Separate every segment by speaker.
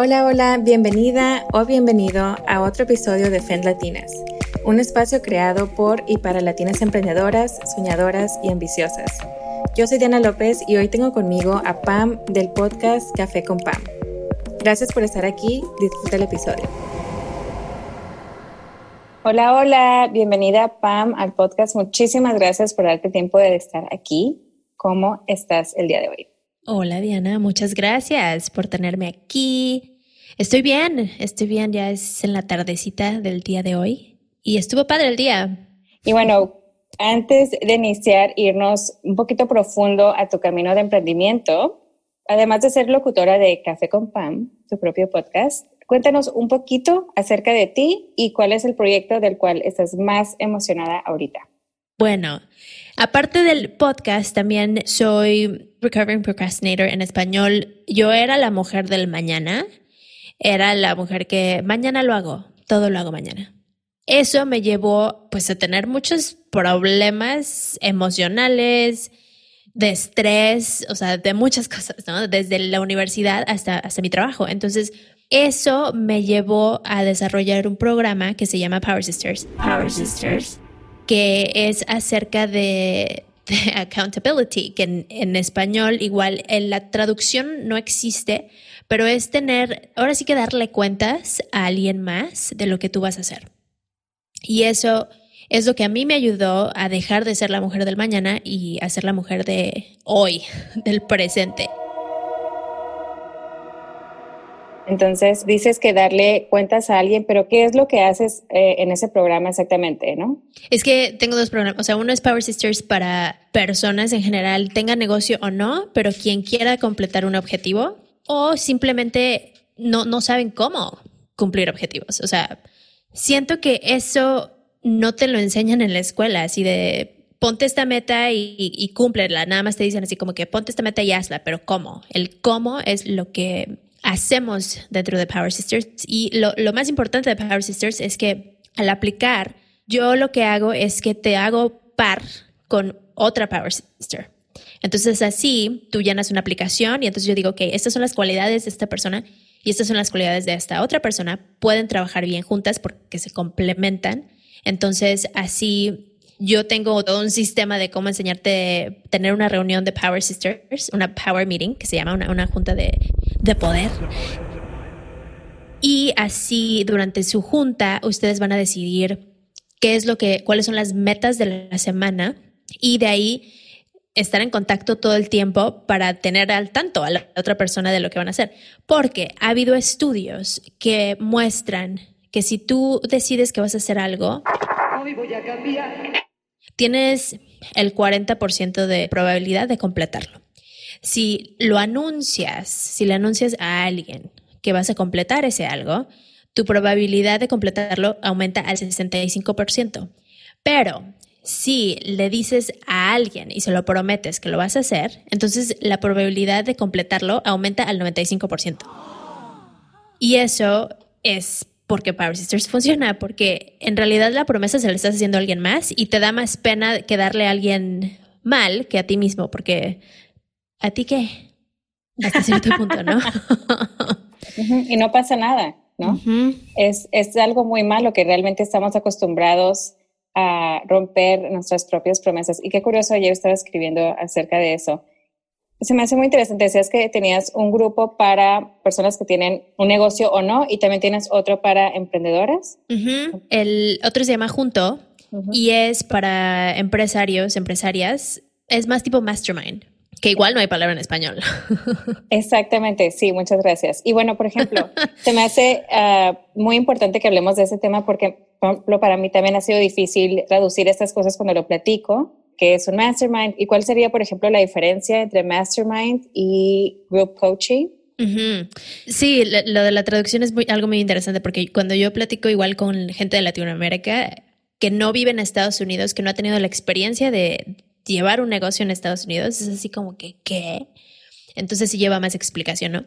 Speaker 1: Hola, hola, bienvenida o bienvenido a otro episodio de FEN Latinas, un espacio creado por y para latinas emprendedoras, soñadoras y ambiciosas. Yo soy Diana López y hoy tengo conmigo a Pam del podcast Café con Pam. Gracias por estar aquí, disfruta el episodio. Hola, hola, bienvenida Pam al podcast. Muchísimas gracias por darte tiempo de estar aquí. ¿Cómo estás el día de hoy?
Speaker 2: Hola Diana, muchas gracias por tenerme aquí. Estoy bien, estoy bien, ya es en la tardecita del día de hoy y estuvo padre el día.
Speaker 1: Y bueno, antes de iniciar, irnos un poquito profundo a tu camino de emprendimiento, además de ser locutora de Café con Pam, tu propio podcast, cuéntanos un poquito acerca de ti y cuál es el proyecto del cual estás más emocionada ahorita.
Speaker 2: Bueno, aparte del podcast, también soy Recovering Procrastinator en español. Yo era la mujer del mañana. Era la mujer que mañana lo hago, todo lo hago mañana. Eso me llevó pues a tener muchos problemas emocionales, de estrés, o sea, de muchas cosas, ¿no? Desde la universidad hasta, hasta mi trabajo. Entonces, eso me llevó a desarrollar un programa que se llama Power Sisters. Power Sisters. Que es acerca de, accountability, que en, en, español igual en la traducción no existe, pero es tener, ahora sí que darle cuentas a alguien más de lo que tú vas a hacer. Y eso es lo que a mí me ayudó a dejar de ser la mujer del mañana y a ser la mujer de hoy, del presente.
Speaker 1: Entonces, dices que darle cuentas a alguien, pero ¿qué es lo que haces eh, en ese programa exactamente, no?
Speaker 2: Es que tengo dos programas, o sea, uno es Power Sisters para personas en general, tenga negocio o no, pero quien quiera completar un objetivo o simplemente no, no saben cómo cumplir objetivos. O sea, siento que eso no te lo enseñan en la escuela, así de ponte esta meta y, y, cúmplela. Nada más te dicen así como que ponte esta meta y hazla, pero ¿cómo? El cómo es lo que hacemos dentro de Power Sisters. Y lo, más importante de Power Sisters es que al aplicar, yo lo que hago es que te hago par con otra Power Sister. Entonces así tú llenas una aplicación y entonces yo digo, ok, estas son las cualidades de esta persona y estas son las cualidades de esta otra persona. Pueden trabajar bien juntas porque se complementan entonces, así yo tengo todo un sistema de cómo enseñarte tener una reunión de Power Sisters, una Power Meeting, que se llama una, junta de, de poder. Y así durante su junta ustedes van a decidir qué es lo que, cuáles son las metas de la semana y de ahí estar en contacto todo el tiempo para tener al tanto a la otra persona de lo que van a hacer. Porque ha habido estudios que muestran que si tú decides que vas a hacer algo, tienes el 40% de probabilidad de completarlo. Si lo anuncias, si le anuncias a alguien que vas a completar ese algo, tu probabilidad de completarlo aumenta al 65%. Pero si le dices a alguien y se lo prometes que lo vas a hacer, entonces la probabilidad de completarlo aumenta al 95%. Y eso es porque Power Sisters funciona, porque en realidad la promesa se la estás haciendo a alguien más y te da más pena que darle a alguien mal que a ti mismo, porque a ti qué, hasta cierto punto, ¿no?
Speaker 1: y no pasa nada, ¿no? es, es algo muy malo que realmente estamos acostumbrados a romper nuestras propias promesas. Y qué curioso, ayer estaba escribiendo acerca de eso se me hace muy interesante. Decías que tenías un grupo para personas que tienen un negocio o no, y también tienes otro para emprendedoras.
Speaker 2: El otro se llama Junto y es para empresarios, empresarias. Es más tipo mastermind, que igual no hay palabra en español.
Speaker 1: Exactamente, sí, muchas gracias. Y bueno, por ejemplo, se me hace ah, muy importante que hablemos de ese tema porque, por ejemplo, para mí también ha sido difícil traducir estas cosas cuando lo platico qué es un mastermind y cuál sería, por ejemplo, la diferencia entre mastermind y group coaching.
Speaker 2: Sí, lo de la traducción es muy, algo muy interesante porque cuando yo platico igual con gente de Latinoamérica que no vive en Estados Unidos, que no ha tenido la experiencia de llevar un negocio en Estados Unidos, es así como que, ¿qué? Entonces sí lleva más explicación, ¿no?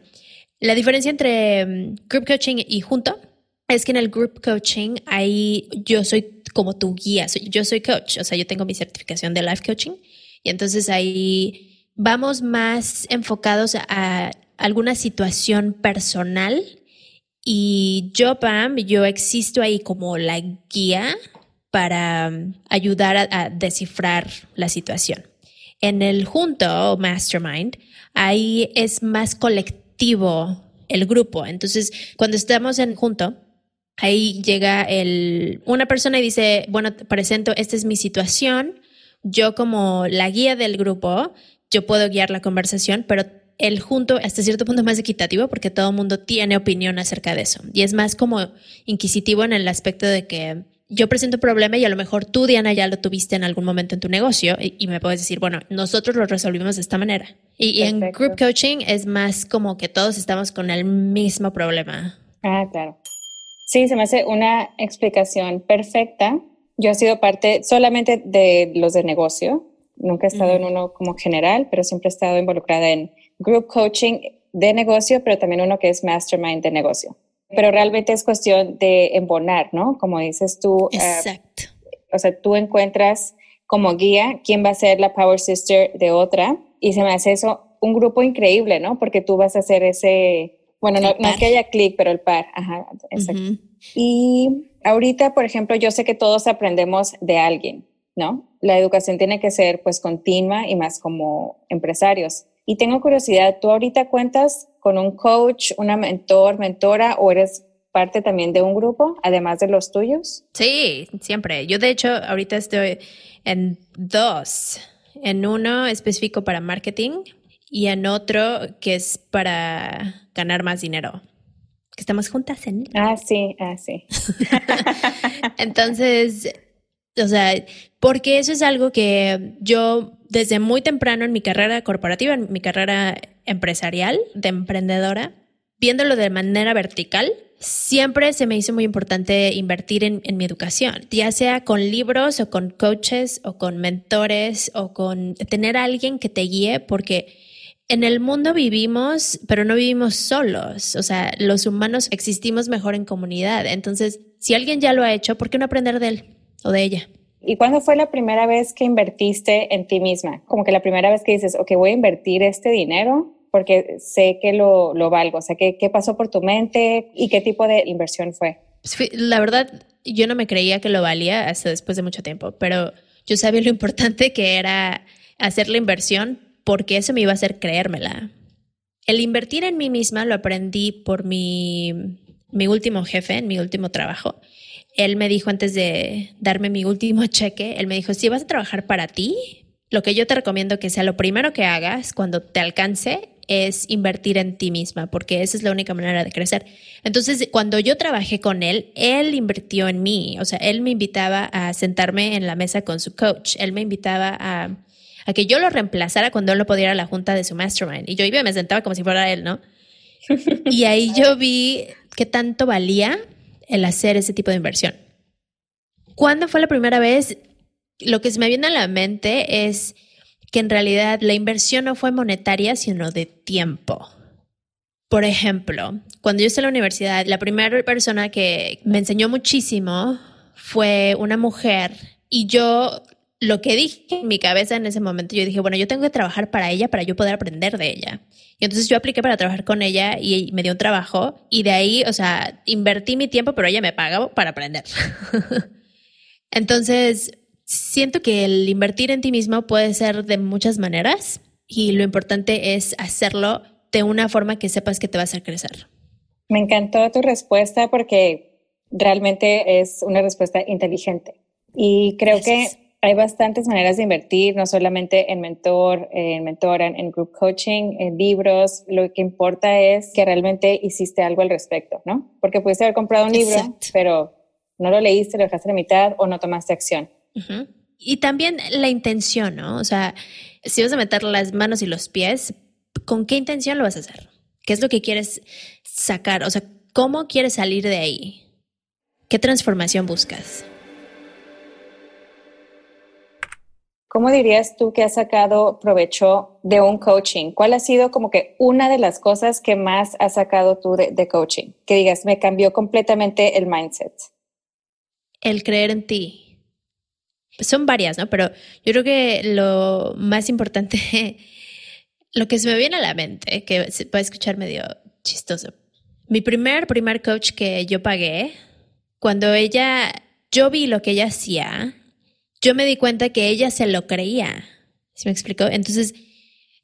Speaker 2: La diferencia entre mm, group coaching y junto es que en el group coaching ahí yo soy como tu guía, yo soy coach, o sea, yo tengo mi certificación de life coaching y entonces ahí vamos más enfocados a alguna situación personal Y yo, Pam, yo existo ahí como la guía para um, ayudar a, descifrar la situación. En el junto, mastermind, ahí es más colectivo el grupo. Entonces, cuando estamos en junto, ahí llega el, una persona y dice, bueno, presento, esta es mi situación. Yo como la guía del grupo, yo puedo guiar la conversación, pero el junto hasta cierto punto más equitativo porque todo el mundo tiene opinión acerca de eso. Y es más como inquisitivo en el aspecto de que yo presento un problema y a lo mejor tú, Diana, ya lo tuviste en algún momento en tu negocio y, me puedes decir, bueno, nosotros lo resolvimos de esta manera. Y, en group coaching es más como que todos estamos con el mismo problema.
Speaker 1: Ah, claro. Sí, se me hace una explicación perfecta. Yo he sido parte solamente de los de negocio. Nunca he estado en uno como general, pero siempre he estado involucrada en group coaching de negocio, pero también uno que es mastermind de negocio pero realmente es cuestión de embonar, ¿no? Como dices tú.
Speaker 2: Eh, Exacto.
Speaker 1: o sea, tú encuentras como guía quién va a ser la Power Sister de otra y se me hace eso un grupo increíble, ¿no? Porque tú vas a hacer ese, bueno, no, es que haya clic, pero el par, ajá, exacto. Y ahorita, por ejemplo, yo sé que todos aprendemos de alguien, ¿no? La educación tiene que ser pues continua y más como empresarios. Y tengo curiosidad, ¿tú ahorita cuentas con un coach, una mentor, mentora o eres parte también de un grupo, además de los tuyos?
Speaker 2: Sí, siempre. Yo de hecho ahorita estoy en dos, en uno específico para marketing y en otro que es para ganar más dinero. Que estamos juntas en.
Speaker 1: Ah, sí, ah, sí.
Speaker 2: Entonces, o sea, porque eso es algo que yo desde muy temprano en mi carrera corporativa, en mi carrera empresarial, de emprendedora, viéndolo de manera vertical, siempre se me hizo muy importante invertir en, mi educación, ya sea con libros o con coaches o con mentores o con tener a alguien que te guíe, porque en el mundo vivimos, pero no vivimos solos. O sea, los humanos existimos mejor en comunidad. Entonces, si alguien ya lo ha hecho, ¿por qué no aprender de él o de ella?
Speaker 1: ¿Y cuándo fue la primera vez que invertiste en ti misma? Como que la primera vez que dices, ok, voy a invertir este dinero porque sé que lo, lo valgo. O sea, ¿qué, ¿qué, pasó por tu mente y qué tipo de inversión fue?
Speaker 2: Pues la verdad, yo no me creía que lo valía hasta después de mucho tiempo, pero yo sabía lo importante que era hacer la inversión porque eso me iba a hacer creérmela. El invertir en mí misma lo aprendí por mi, mi último jefe, en mi último trabajo él me dijo antes de darme mi último cheque, él me dijo, si vas a trabajar para ti, lo que yo te recomiendo que sea lo primero que hagas cuando te alcance es invertir en ti misma, porque esa es la única manera de crecer. Entonces, cuando yo trabajé con él, él invirtió en mí, o sea, él me invitaba a sentarme en la mesa con su coach, él me invitaba a, a que yo lo reemplazara cuando él no podía ir a la junta de su mastermind. Y yo iba y me sentaba como si fuera él, ¿no? Y ahí yo vi qué tanto valía el hacer ese tipo de inversión. ¿Cuándo fue la primera vez? Lo que se me viene a la mente es que en realidad la inversión no fue monetaria, sino de tiempo. Por ejemplo, cuando yo estaba en la universidad, la primera persona que me enseñó muchísimo fue una mujer y yo lo que dije en mi cabeza en ese momento, yo dije, bueno, yo tengo que trabajar para ella para yo poder aprender de ella. Y entonces yo apliqué para trabajar con ella y me dio un trabajo y de ahí, o sea, invertí mi tiempo, pero ella me paga para aprender. entonces, siento que el invertir en ti mismo puede ser de muchas maneras y lo importante es hacerlo de una forma que sepas que te va a hacer crecer.
Speaker 1: Me encantó tu respuesta porque realmente es una respuesta inteligente. Y creo que hay bastantes maneras de invertir, no solamente en mentor, en mentora, en group coaching, en libros. Lo que importa es que realmente hiciste algo al respecto, ¿no? Porque pudiste haber comprado un libro, pero no lo leíste, lo dejaste a la mitad o no tomaste acción.
Speaker 2: Y también la intención, ¿no? O sea, si vas a meter las manos y los pies, ¿con qué intención lo vas a hacer? ¿Qué es lo que quieres sacar? O sea, ¿cómo quieres salir de ahí? ¿Qué transformación buscas?
Speaker 1: ¿Cómo dirías tú que has sacado provecho de un coaching? ¿Cuál ha sido como que una de las cosas que más has sacado tú de, coaching? Que digas, me cambió completamente el mindset.
Speaker 2: El creer en ti. Son varias, ¿no? Pero yo creo que lo más importante, lo que se me viene a la mente, que se puede escuchar medio chistoso, Mi primer, primer coach que yo pagué, cuando ella, yo vi lo que ella hacía, yo me di cuenta que ella se lo creía. ¿Se me explicó? Entonces,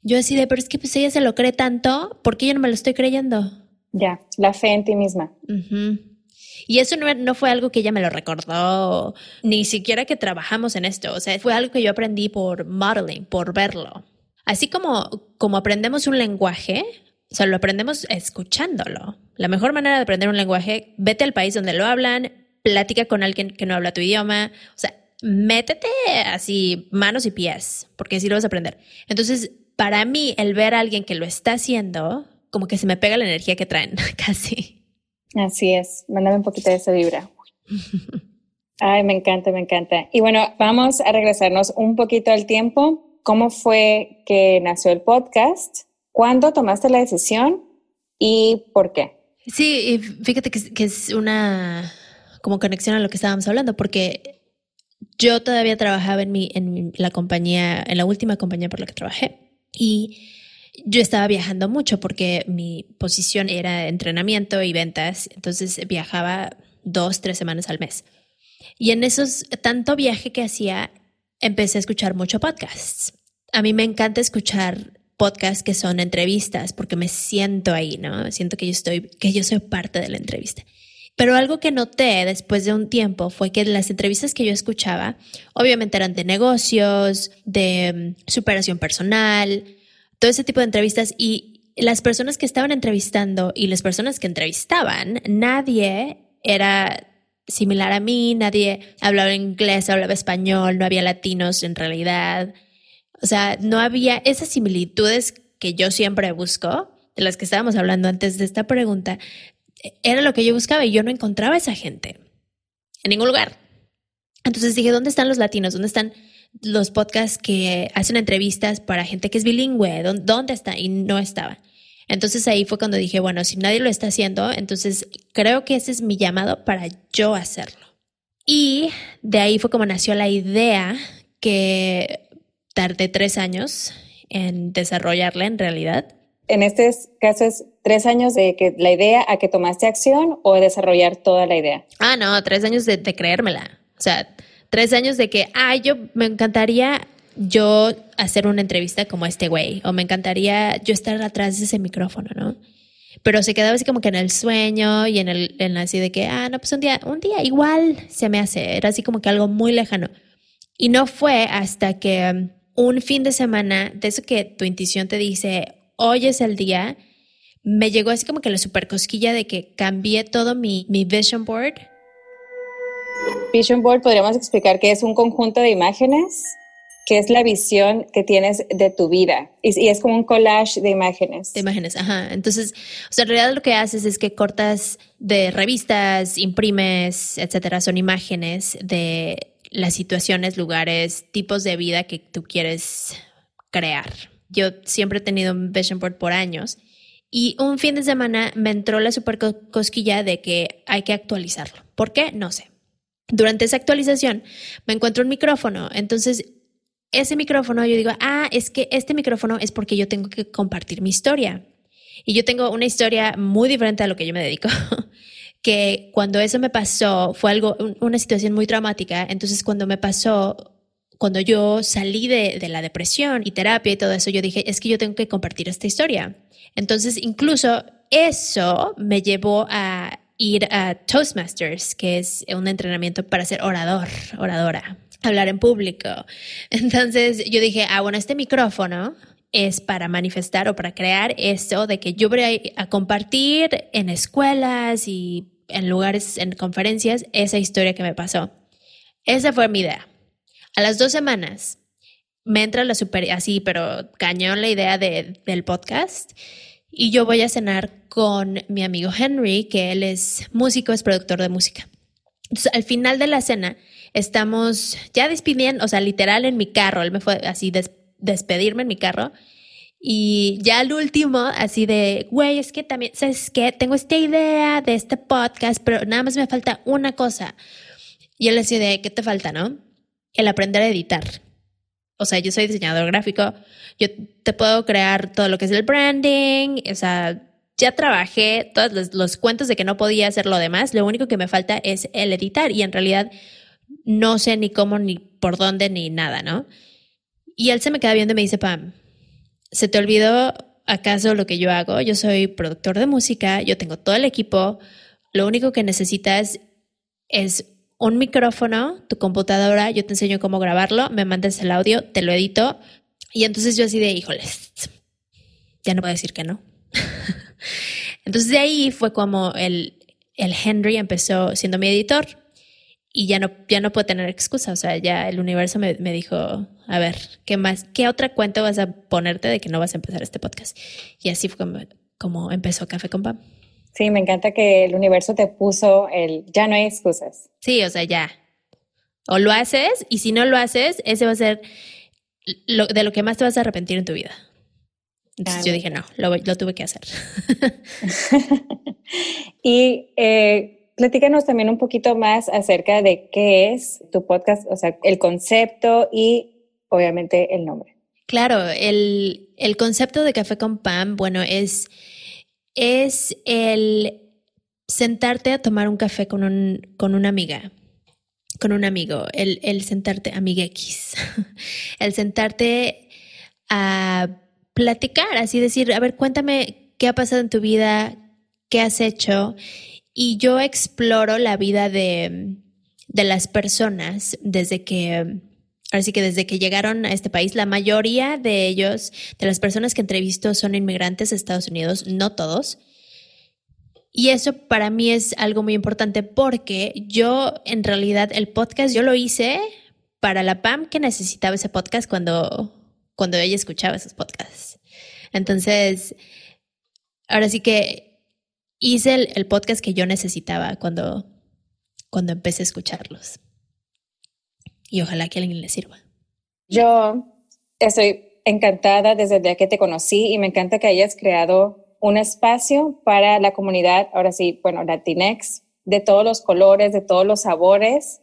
Speaker 2: yo decidí, pero es que pues ella se lo cree tanto, ¿por qué yo no me lo estoy creyendo?
Speaker 1: Ya, la fe en ti misma.
Speaker 2: Y eso no, no, fue algo que ella me lo recordó, ni siquiera que trabajamos en esto. O sea, fue algo que yo aprendí por modeling, por verlo. Así como, como aprendemos un lenguaje, o sea, lo aprendemos escuchándolo. La mejor manera de aprender un lenguaje, vete al país donde lo hablan, plática con alguien que no habla tu idioma, o sea, métete así manos y pies, porque así lo vas a aprender. Entonces, para mí, el ver a alguien que lo está haciendo, como que se me pega la energía que traen, casi.
Speaker 1: Así es, mándame un poquito de esa vibra. Ay, me encanta, me encanta. Y bueno, vamos a regresarnos un poquito al tiempo. ¿Cómo fue que nació el podcast? ¿Cuándo tomaste la decisión y por qué?
Speaker 2: Sí, fíjate que, es una como conexión a lo que estábamos hablando, porque yo todavía trabajaba en, la compañía, en la última compañía por la que trabajé, y yo estaba viajando mucho porque mi posición era entrenamiento y ventas, entonces viajaba dos, tres semanas al mes. Y en esos, tanto viaje que hacía, empecé a escuchar mucho podcasts. A mí me encanta escuchar podcasts que son entrevistas porque me siento ahí, ¿no? Siento que yo estoy, que yo soy parte de la entrevista. Pero algo que noté después de un tiempo fue que las entrevistas que yo escuchaba, obviamente eran de negocios, de mm, superación personal, todo ese tipo de entrevistas y las personas que estaban entrevistando y las personas que entrevistaban, nadie era similar a mí, nadie hablaba inglés, hablaba español, no había latinos en realidad. O sea, no había esas similitudes que yo siempre busco, de las que estábamos hablando antes de esta pregunta, era lo que yo buscaba y yo no encontraba a esa gente en ningún lugar. Entonces dije, ¿dónde están los latinos? ¿Dónde están los podcasts que hacen entrevistas para gente que es bilingüe? ¿Dónde está? Y no estaba. Entonces ahí fue cuando dije, bueno, si nadie lo está haciendo, entonces creo que ese es mi llamado para yo hacerlo. Y de ahí fue como nació la idea que tardé tres años en desarrollarla en realidad
Speaker 1: en este caso es tres años de que la idea a que tomaste acción o desarrollar toda la idea.
Speaker 2: Ah, no, tres años de, creérmela. O sea, tres años de que, ay, yo me encantaría yo hacer una entrevista como este güey, o me encantaría yo estar atrás de ese micrófono, ¿no? Pero se quedaba así como que en el sueño y en el, en así de que, ah, no, pues un día, un día igual se me hace, era así como que algo muy lejano. Y no fue hasta que um, un fin de semana, de eso que tu intuición te dice, hoy es el día, me llegó así como que la super cosquilla de que cambié todo mi, mi vision board.
Speaker 1: Vision board podríamos explicar que es un conjunto de imágenes, que es la visión que tienes de tu vida. Y, es como un collage de imágenes.
Speaker 2: De imágenes, ajá. Entonces, o sea, en realidad lo que haces es que cortas de revistas, imprimes, etcétera, son imágenes de las situaciones, lugares, tipos de vida que tú quieres crear. Yo siempre he tenido un vision board por años y un fin de semana me entró la super cosquilla de que hay que actualizarlo. ¿Por qué? No sé. Durante esa actualización me encuentro un micrófono, entonces ese micrófono yo digo, ah, es que este micrófono es porque yo tengo que compartir mi historia. Y yo tengo una historia muy diferente a lo que yo me dedico. que cuando eso me pasó fue algo, una situación muy traumática. Entonces, cuando me pasó, cuando yo salí de, la depresión y terapia y todo eso, yo dije, es que yo tengo que compartir esta historia. Entonces, incluso eso me llevó a ir a Toastmasters, que es un entrenamiento para ser orador, oradora, hablar en público. Entonces, yo dije, ah, bueno, este micrófono es para manifestar o para crear eso de que yo voy a compartir en escuelas y en lugares, en conferencias, esa historia que me pasó. Esa fue mi idea. A las dos semanas me entra la super, así, pero cañón la idea de, del podcast. Y yo voy a cenar con mi amigo Henry, que él es músico, es productor de música. Entonces, al final de la cena, estamos ya despidiendo, o sea, literal en mi carro. Él me fue así despedirme en mi carro. Y ya al último, así de, güey, es que también, ¿sabes qué? Tengo esta idea de este podcast, pero nada más me falta una cosa. Y él decía de, ¿qué te falta, no? El aprender a editar. O sea, yo soy diseñador gráfico, yo te puedo crear todo lo que es el branding, o sea, ya trabajé todos los, cuentos de que no podía hacer lo demás, lo único que me falta es el editar y en realidad no sé ni cómo, ni por dónde, ni nada, ¿no? Y él se me queda viendo y me dice, Pam, ¿se te olvidó acaso lo que yo hago? Yo soy productor de música, yo tengo todo el equipo, lo único que necesitas es un micrófono, tu computadora, yo te enseño cómo grabarlo, me mandas el audio, te lo edito. Y entonces yo así de, híjoles, ya no puedo decir que no. entonces de ahí fue como el, el Henry empezó siendo mi editor y ya no, ya no puedo tener excusa. O sea, ya el universo me, me, dijo, a ver, ¿qué más? ¿Qué otra cuenta vas a ponerte de que no vas a empezar este podcast? Y así fue como, como empezó Café con Pam.
Speaker 1: Sí, me encanta que el universo te puso el ya no hay excusas.
Speaker 2: Sí, o sea, ya. O lo haces y si no lo haces, ese va a ser lo, de lo que más te vas a arrepentir en tu vida. Entonces yo dije, no, lo, lo tuve que hacer.
Speaker 1: y eh, platícanos también un poquito más acerca de qué es tu podcast, o sea, el concepto y obviamente el nombre.
Speaker 2: Claro, el, el concepto de Café con Pam, bueno, es es el sentarte a tomar un café con, un, con una amiga, con un amigo, el, el sentarte, amiga X, el sentarte a platicar, así decir, a ver, cuéntame qué ha pasado en tu vida, qué has hecho, y yo exploro la vida de, de las personas desde que Así que desde que llegaron a este país, la mayoría de ellos, de las personas que entrevisto, son inmigrantes de Estados Unidos, no todos. Y eso para mí es algo muy importante porque yo, en realidad, el podcast yo lo hice para la PAM que necesitaba ese podcast cuando, cuando ella escuchaba esos podcasts. Entonces, ahora sí que hice el, el podcast que yo necesitaba cuando, cuando empecé a escucharlos y ojalá que a alguien le sirva.
Speaker 1: Yo estoy encantada desde el día que te conocí y me encanta que hayas creado un espacio para la comunidad, ahora sí, bueno, Latinex, de todos los colores, de todos los sabores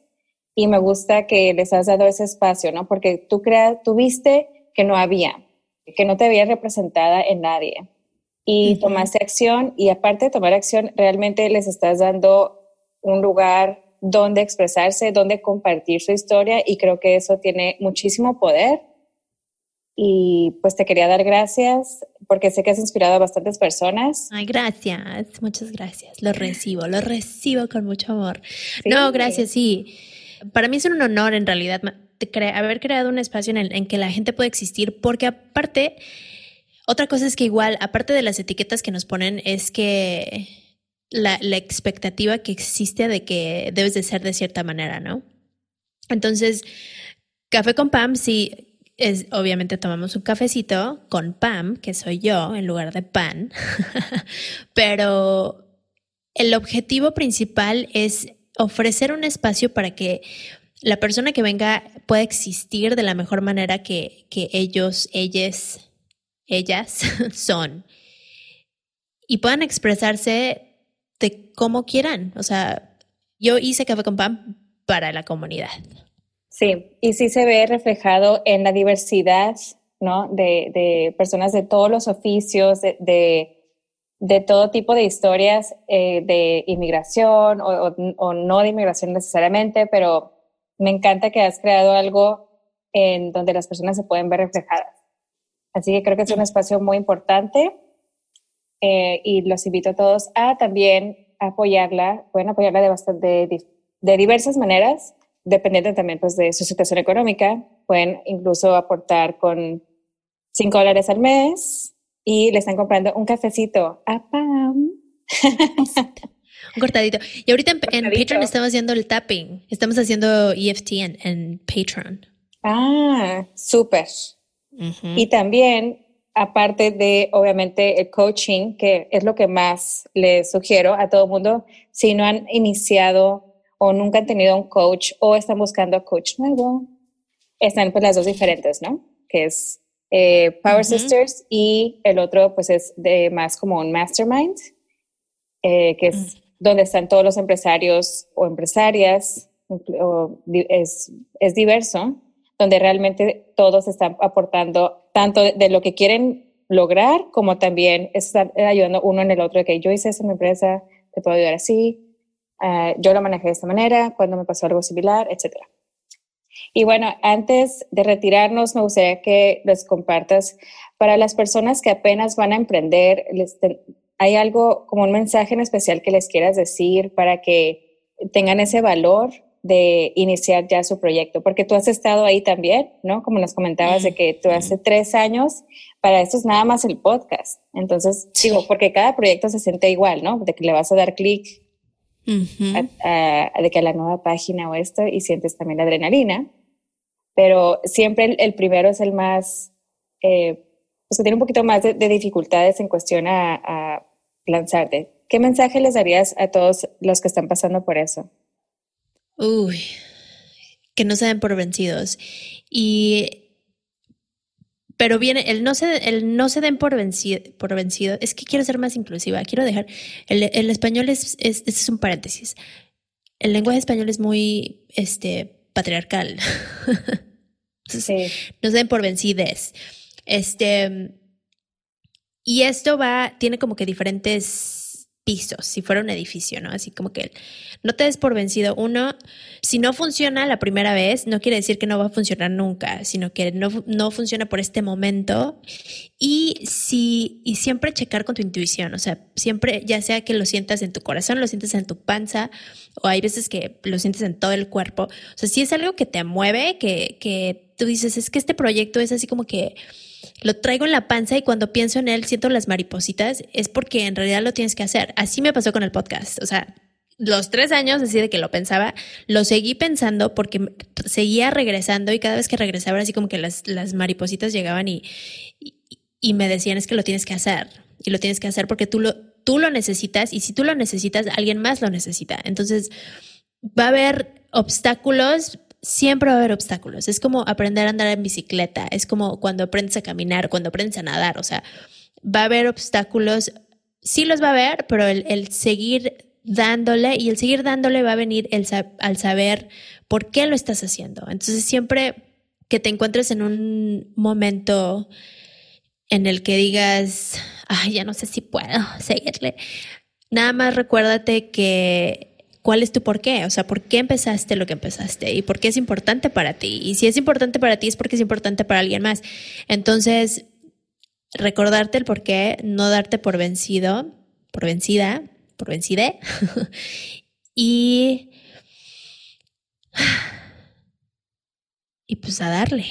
Speaker 1: y me gusta que les has dado ese espacio, ¿no? Porque tú crea, tuviste que no había, que no te había representada en nadie y tomaste acción y aparte de tomar acción, realmente les estás dando un lugar dónde expresarse, dónde compartir su historia y creo que eso tiene muchísimo poder. Y pues te quería dar gracias porque sé que has inspirado a bastantes personas.
Speaker 2: Ay, gracias, muchas gracias. Lo recibo, lo recibo con mucho amor. No, gracias, sí. Para mí es un honor en realidad haber creado un espacio en, el, en que la gente puede existir porque aparte, otra cosa es que igual, aparte de las etiquetas que nos ponen, es que la, la, expectativa que existe de que debes de ser de cierta manera, ¿no? Entonces, café con Pam, sí, es, obviamente tomamos un cafecito con Pam, que soy yo, en lugar de pan, pero el objetivo principal es ofrecer un espacio para que la persona que venga pueda existir de la mejor manera que, que ellos, ellas, ellas son y puedan expresarse de cómo quieran. O sea, yo hice Café con Pan para la comunidad.
Speaker 1: Sí, y sí se ve reflejado en la diversidad, ¿no? De, de personas de todos los oficios, de, de, todo tipo de historias eh, de inmigración o, o, no de inmigración necesariamente, pero me encanta que has creado algo en donde las personas se pueden ver reflejadas. Así que creo que es un espacio muy importante eh, y los invito a todos a también apoyarla, pueden apoyarla de, bastante, de, diversas maneras, dependiendo también pues, de su situación económica. Pueden incluso aportar con 5 dólares al mes y le están comprando un cafecito a Pam.
Speaker 2: un cortadito. Y ahorita en, Patreon estamos haciendo el tapping. Estamos haciendo EFT en, en Patreon.
Speaker 1: Ah, súper. Y también aparte de, obviamente, el coaching, que es lo que más les sugiero a todo el mundo, si no han iniciado o nunca han tenido un coach o están buscando coach nuevo, están pues las dos diferentes, ¿no? Que es eh, Power Sisters y el otro pues es de más como un mastermind, eh, que es donde están todos los empresarios o empresarias, es, es diverso, donde realmente todos están aportando tanto de lo que quieren lograr, como también estar ayudando uno en el otro, de que yo hice eso en mi empresa, te puedo ayudar así, uh, yo lo manejé de esta manera, cuando me pasó algo similar, etcétera. Y bueno, antes de retirarnos, me gustaría que les compartas para las personas que apenas van a emprender, ¿hay algo como un mensaje en especial que les quieras decir para que tengan ese valor de iniciar ya su proyecto? Porque tú has estado ahí también, ¿no? Como nos comentabas de que tú hace tres años, para esto es nada más el podcast. Entonces, digo, porque cada proyecto se siente igual, ¿no? De que le vas a dar clic de que a la nueva página o esto y sientes también la adrenalina. Pero siempre el, primero es el más, eh, pues que tiene un poquito más de, dificultades en cuestión a, a lanzarte. ¿Qué mensaje les darías a todos los que están pasando por eso?
Speaker 2: Uy, que no se den por vencidos. Y pero viene, el no se, el no se den por vencido, por vencido, es que quiero ser más inclusiva, quiero dejar, el, el español es, es, es, un paréntesis, el lenguaje español es muy, este, patriarcal. sí. No se den por vencides. Este, y esto va, tiene como que diferentes pisos, si fuera un edificio, ¿no? Así como que no te des por vencido. Uno, si no funciona la primera vez, no quiere decir que no va a funcionar nunca, sino que no, no funciona por este momento. Y si, y siempre checar con tu intuición, o sea, siempre, ya sea que lo sientas en tu corazón, lo sientes en tu panza, o hay veces que lo sientes en todo el cuerpo. O sea, si es algo que te mueve, que, que tú dices, es que este proyecto es así como que lo traigo en la panza y cuando pienso en él siento las maripositas, es porque en realidad lo tienes que hacer. Así me pasó con el podcast. O sea, los tres años, así de que lo pensaba, lo seguí pensando porque seguía regresando y cada vez que regresaba, así como que las, las maripositas llegaban y, y, me decían, es que lo tienes que hacer. Y lo tienes que hacer porque tú lo, tú lo necesitas y si tú lo necesitas, alguien más lo necesita. Entonces, va a haber obstáculos, siempre va a haber obstáculos. Es como aprender a andar en bicicleta, es como cuando aprendes a caminar, cuando aprendes a nadar, o sea, va a haber obstáculos, sí los va a haber, pero el, seguir dándole y el seguir dándole va a venir el, al saber por qué lo estás haciendo. Entonces siempre que te encuentres en un momento en el que digas, ay, ya no sé si puedo seguirle, nada más recuérdate que cuál es tu por qué, o sea, por qué empezaste lo que empezaste y por qué es importante para ti. Y si es importante para ti es porque es importante para alguien más. Entonces, recordarte el por qué, no darte por vencido, por vencida, por vencide. y... Y pues a darle.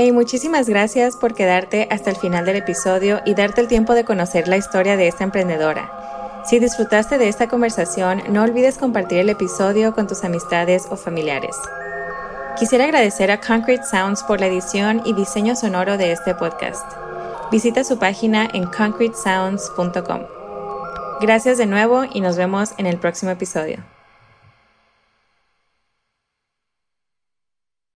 Speaker 1: Hey, muchísimas gracias por quedarte hasta el final del episodio y darte el tiempo de conocer la historia de esta emprendedora. Si disfrutaste de esta conversación, no olvides compartir el episodio con tus amistades o familiares. Quisiera agradecer a Concrete Sounds por la edición y diseño sonoro de este podcast. Visita su página en concretesounds.com. Gracias de nuevo y nos vemos en el próximo episodio.